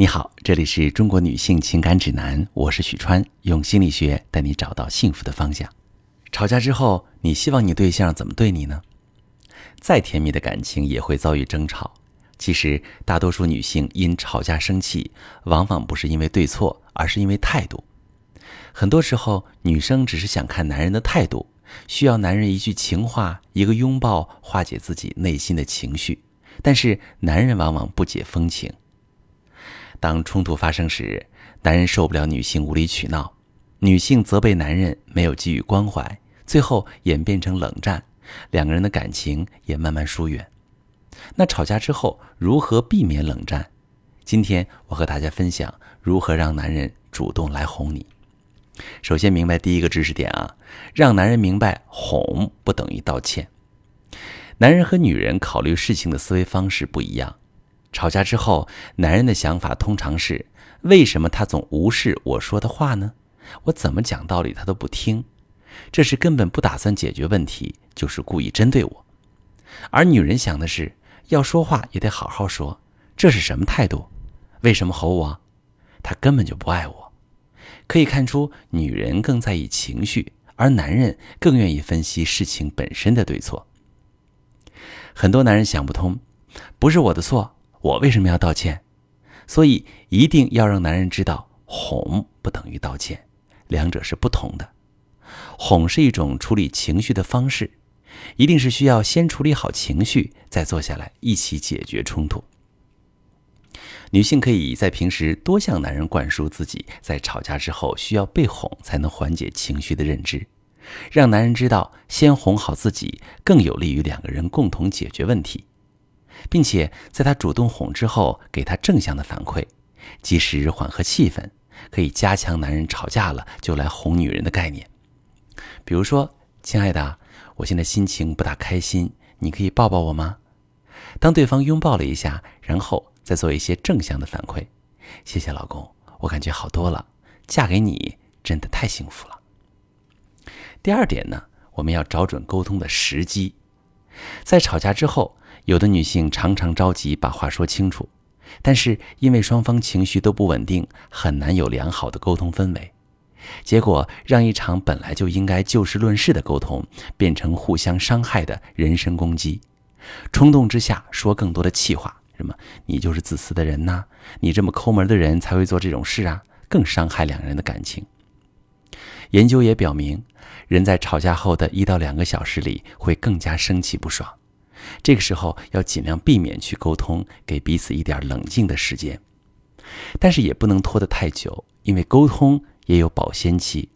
你好，这里是中国女性情感指南，我是许川，用心理学带你找到幸福的方向。吵架之后，你希望你对象怎么对你呢？再甜蜜的感情也会遭遇争吵。其实，大多数女性因吵架生气，往往不是因为对错，而是因为态度。很多时候，女生只是想看男人的态度，需要男人一句情话、一个拥抱化解自己内心的情绪。但是，男人往往不解风情。当冲突发生时，男人受不了女性无理取闹，女性责备男人没有给予关怀，最后演变成冷战，两个人的感情也慢慢疏远。那吵架之后如何避免冷战？今天我和大家分享如何让男人主动来哄你。首先明白第一个知识点啊，让男人明白哄不等于道歉。男人和女人考虑事情的思维方式不一样。吵架之后，男人的想法通常是：为什么他总无视我说的话呢？我怎么讲道理他都不听，这是根本不打算解决问题，就是故意针对我。而女人想的是，要说话也得好好说，这是什么态度？为什么吼我？他根本就不爱我。可以看出，女人更在意情绪，而男人更愿意分析事情本身的对错。很多男人想不通，不是我的错。我为什么要道歉？所以一定要让男人知道，哄不等于道歉，两者是不同的。哄是一种处理情绪的方式，一定是需要先处理好情绪，再坐下来一起解决冲突。女性可以在平时多向男人灌输自己在吵架之后需要被哄才能缓解情绪的认知，让男人知道，先哄好自己更有利于两个人共同解决问题。并且在他主动哄之后，给他正向的反馈，及时缓和气氛，可以加强男人吵架了就来哄女人的概念。比如说，亲爱的，我现在心情不大开心，你可以抱抱我吗？当对方拥抱了一下，然后再做一些正向的反馈，谢谢老公，我感觉好多了，嫁给你真的太幸福了。第二点呢，我们要找准沟通的时机，在吵架之后。有的女性常常着急把话说清楚，但是因为双方情绪都不稳定，很难有良好的沟通氛围，结果让一场本来就应该就事论事的沟通变成互相伤害的人身攻击。冲动之下说更多的气话，什么你就是自私的人呐，你这么抠门的人才会做这种事啊，更伤害两人的感情。研究也表明，人在吵架后的一到两个小时里会更加生气不爽。这个时候要尽量避免去沟通，给彼此一点冷静的时间，但是也不能拖得太久，因为沟通也有保鲜期。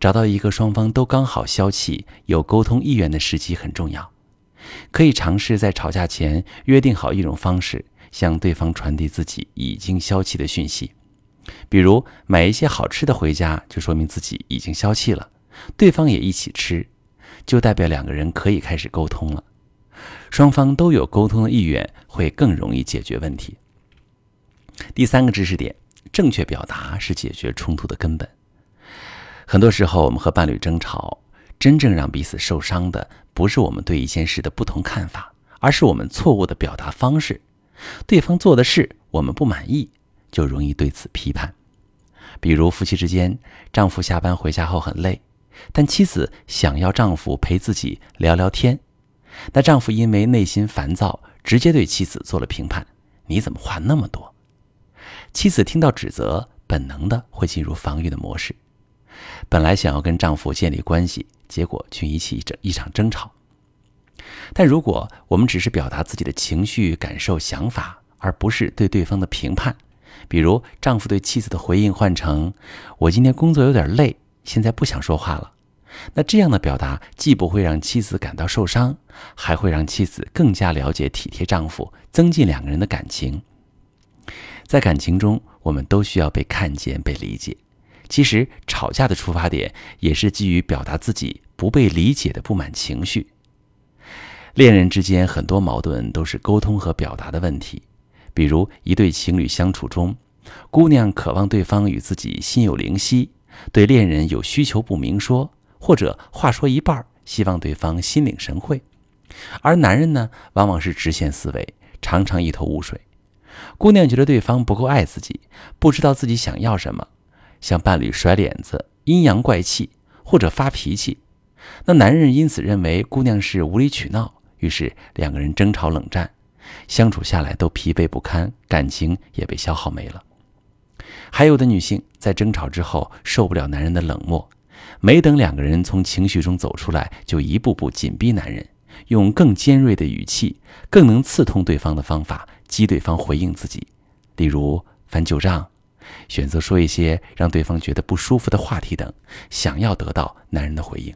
找到一个双方都刚好消气、有沟通意愿的时机很重要。可以尝试在吵架前约定好一种方式，向对方传递自己已经消气的讯息，比如买一些好吃的回家，就说明自己已经消气了，对方也一起吃，就代表两个人可以开始沟通了。双方都有沟通的意愿，会更容易解决问题。第三个知识点：正确表达是解决冲突的根本。很多时候，我们和伴侣争吵，真正让彼此受伤的，不是我们对一件事的不同看法，而是我们错误的表达方式。对方做的事我们不满意，就容易对此批判。比如夫妻之间，丈夫下班回家后很累，但妻子想要丈夫陪自己聊聊天。那丈夫因为内心烦躁，直接对妻子做了评判：“你怎么话那么多？”妻子听到指责，本能的会进入防御的模式。本来想要跟丈夫建立关系，结果却引起一整一场争吵。但如果我们只是表达自己的情绪、感受、想法，而不是对对方的评判，比如丈夫对妻子的回应换成：“我今天工作有点累，现在不想说话了。”那这样的表达既不会让妻子感到受伤，还会让妻子更加了解体贴丈夫，增进两个人的感情。在感情中，我们都需要被看见、被理解。其实，吵架的出发点也是基于表达自己不被理解的不满情绪。恋人之间很多矛盾都是沟通和表达的问题。比如，一对情侣相处中，姑娘渴望对方与自己心有灵犀，对恋人有需求不明说。或者话说一半，希望对方心领神会，而男人呢，往往是直线思维，常常一头雾水。姑娘觉得对方不够爱自己，不知道自己想要什么，向伴侣甩脸子、阴阳怪气或者发脾气。那男人因此认为姑娘是无理取闹，于是两个人争吵冷战，相处下来都疲惫不堪，感情也被消耗没了。还有的女性在争吵之后受不了男人的冷漠，没等两个人从情绪中走出来，就一步步紧逼男人，用更尖锐的语气、更能刺痛对方的方法激对方回应自己，例如翻旧账，选择说一些让对方觉得不舒服的话题等，想要得到男人的回应。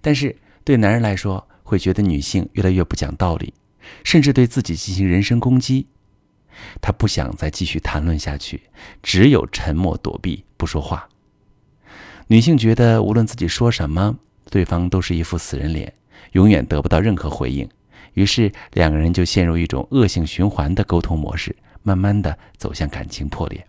但是对男人来说，会觉得女性越来越不讲道理，甚至对自己进行人身攻击。他不想再继续谈论下去，只有沉默躲避，不说话。女性觉得无论自己说什么，对方都是一副死人脸，永远得不到任何回应。于是两个人就陷入一种恶性循环的沟通模式，慢慢的走向感情破裂。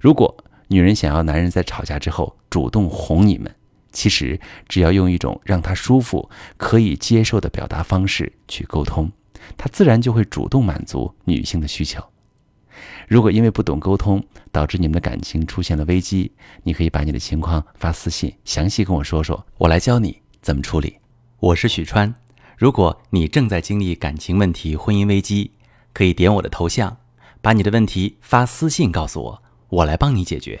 如果女人想要男人在吵架之后主动哄你们，其实只要用一种让他舒服、可以接受的表达方式去沟通。他自然就会主动满足女性的需求。如果因为不懂沟通导致你们的感情出现了危机，你可以把你的情况发私信，详细跟我说说，我来教你怎么处理。我是许川。如果你正在经历感情问题、婚姻危机，可以点我的头像，把你的问题发私信告诉我，我来帮你解决。